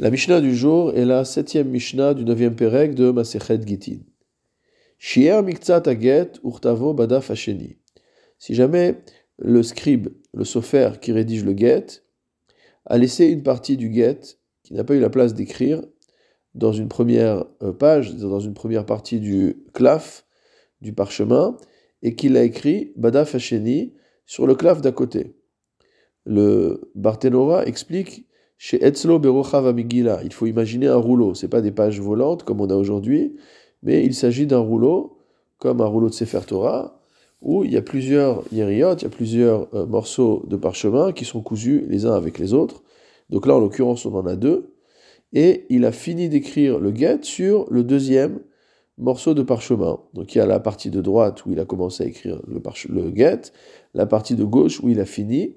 La Mishnah du jour est la septième Mishnah du neuvième Pérec de Masechet Gitin. Si jamais le scribe, le sofer qui rédige le get, a laissé une partie du get qui n'a pas eu la place d'écrire dans une première euh, page, dans une première partie du claf, du parchemin, et qu'il a écrit badaf hasheni sur le claf d'à côté. Le Barthénora explique chez Etzlo Berochav Amigila, il faut imaginer un rouleau. Ce pas des pages volantes comme on a aujourd'hui, mais il s'agit d'un rouleau, comme un rouleau de Sefer Torah, où il y a plusieurs yériot, il y a plusieurs euh, morceaux de parchemin qui sont cousus les uns avec les autres. Donc là, en l'occurrence, on en a deux. Et il a fini d'écrire le get sur le deuxième morceau de parchemin. Donc il y a la partie de droite où il a commencé à écrire le, le get, la partie de gauche où il a fini.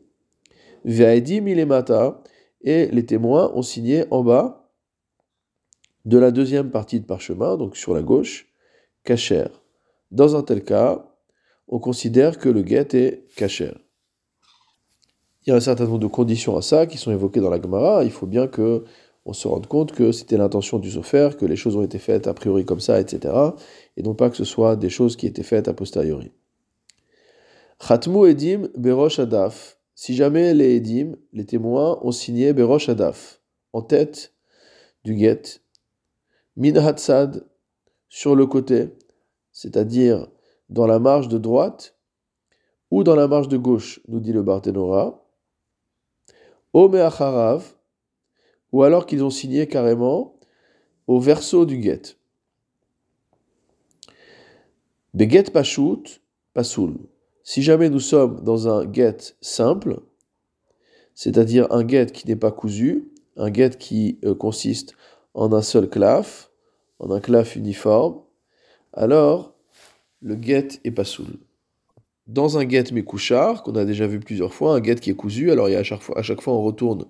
Ve'aidi milemata, et les témoins ont signé en bas de la deuxième partie de parchemin, donc sur la gauche, cacher. Dans un tel cas, on considère que le guet est cacher. Il y a un certain nombre de conditions à ça qui sont évoquées dans la Gemara. Il faut bien que on se rende compte que c'était l'intention du Sofer, que les choses ont été faites a priori comme ça, etc. Et non pas que ce soit des choses qui étaient faites a posteriori. Chatmu edim berosh adaf si jamais les Edim, les témoins, ont signé Berosh Adaf, en tête du get, Min Hatzad, sur le côté, c'est-à-dire dans la marge de droite ou dans la marge de gauche, nous dit le Barthénora, Ome Acharav, ou alors qu'ils ont signé carrément au verso du get. Beget Pashut, Pasoul. Si jamais nous sommes dans un get simple, c'est-à-dire un get qui n'est pas cousu, un get qui euh, consiste en un seul claf, en un claf uniforme, alors le get est pas soul. Dans un get mécouchard, qu'on a déjà vu plusieurs fois, un get qui est cousu, alors il y a à chaque fois, on retourne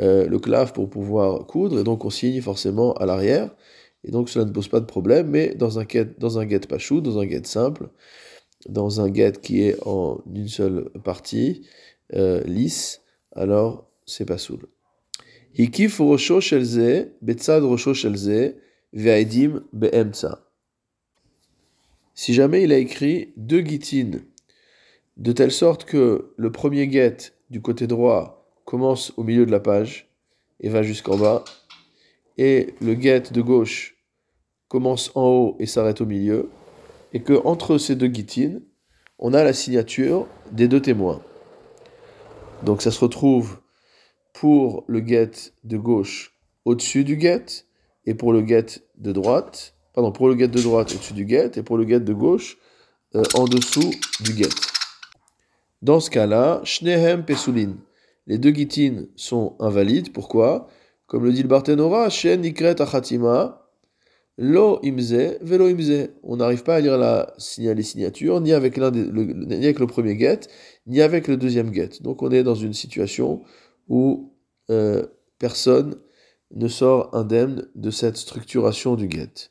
euh, le claf pour pouvoir coudre, et donc on signe forcément à l'arrière, et donc cela ne pose pas de problème, mais dans un get, dans un get chou, dans un get simple, dans un get qui est en une seule partie, euh, lisse, alors c'est pas soul. Si jamais il a écrit deux gitines, de telle sorte que le premier get du côté droit commence au milieu de la page et va jusqu'en bas, et le get de gauche commence en haut et s'arrête au milieu, et que entre ces deux guitines, on a la signature des deux témoins. Donc ça se retrouve pour le get de gauche au-dessus du get et pour le get de droite, pardon, pour le get de droite au-dessus du get et pour le get de gauche euh, en dessous du get. Dans ce cas-là, Shnehem Pesulin. Les deux guitines sont invalides. Pourquoi? Comme le dit le Barthénora, Shen Nikret Achatima, Lo imze, velo imze. On n'arrive pas à lire la, les signatures, ni avec, le, premier get, ni avec le deuxième get. Donc on est dans une situation où euh, personne ne sort indemne de cette structuration du get.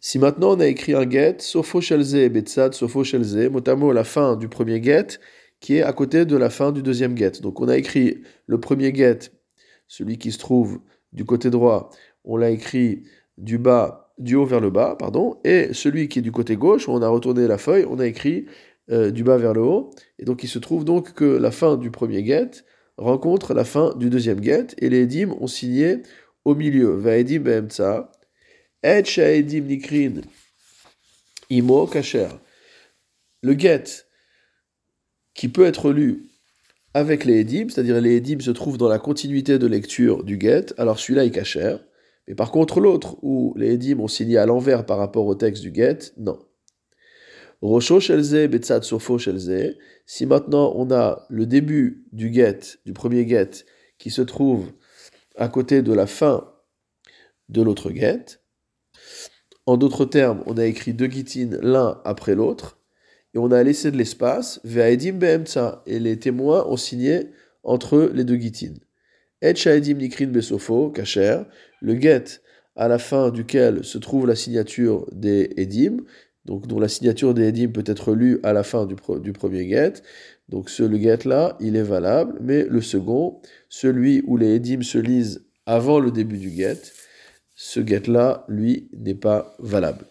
Si maintenant on a écrit un get, sofo shelze et betsad, sofo shelze, mot la fin du premier get, qui est à côté de la fin du deuxième get. Donc on a écrit le premier get, celui qui se trouve du côté droit, on l'a écrit du bas, du haut vers le bas, pardon, et celui qui est du côté gauche, on a retourné la feuille, on a écrit euh, du bas vers le haut, et donc il se trouve donc que la fin du premier get rencontre la fin du deuxième get, et les edim ont signé au milieu. Vaedim be'emtsa, et shaedim nikrin, imo kacher. Le get qui peut être lu avec les edim, c'est-à-dire les edim se trouvent dans la continuité de lecture du get, alors celui-là est kacher. Mais par contre, l'autre, où les Edim ont signé à l'envers par rapport au texte du get, non. Rosho shelze betzad sofo shelze. Si maintenant on a le début du get, du premier get, qui se trouve à côté de la fin de l'autre get, en d'autres termes, on a écrit deux gitines l'un après l'autre, et on a laissé de l'espace, ve'aedim be'emtsa, et les témoins ont signé entre les deux gitines. Et nikrin besofo, kacher, le get à la fin duquel se trouve la signature des Edim, donc dont la signature des Edim peut être lue à la fin du, premier get. Donc ce le get là, il est valable, mais le second, celui où les Edim se lisent avant le début du get, ce get-là, lui, n'est pas valable.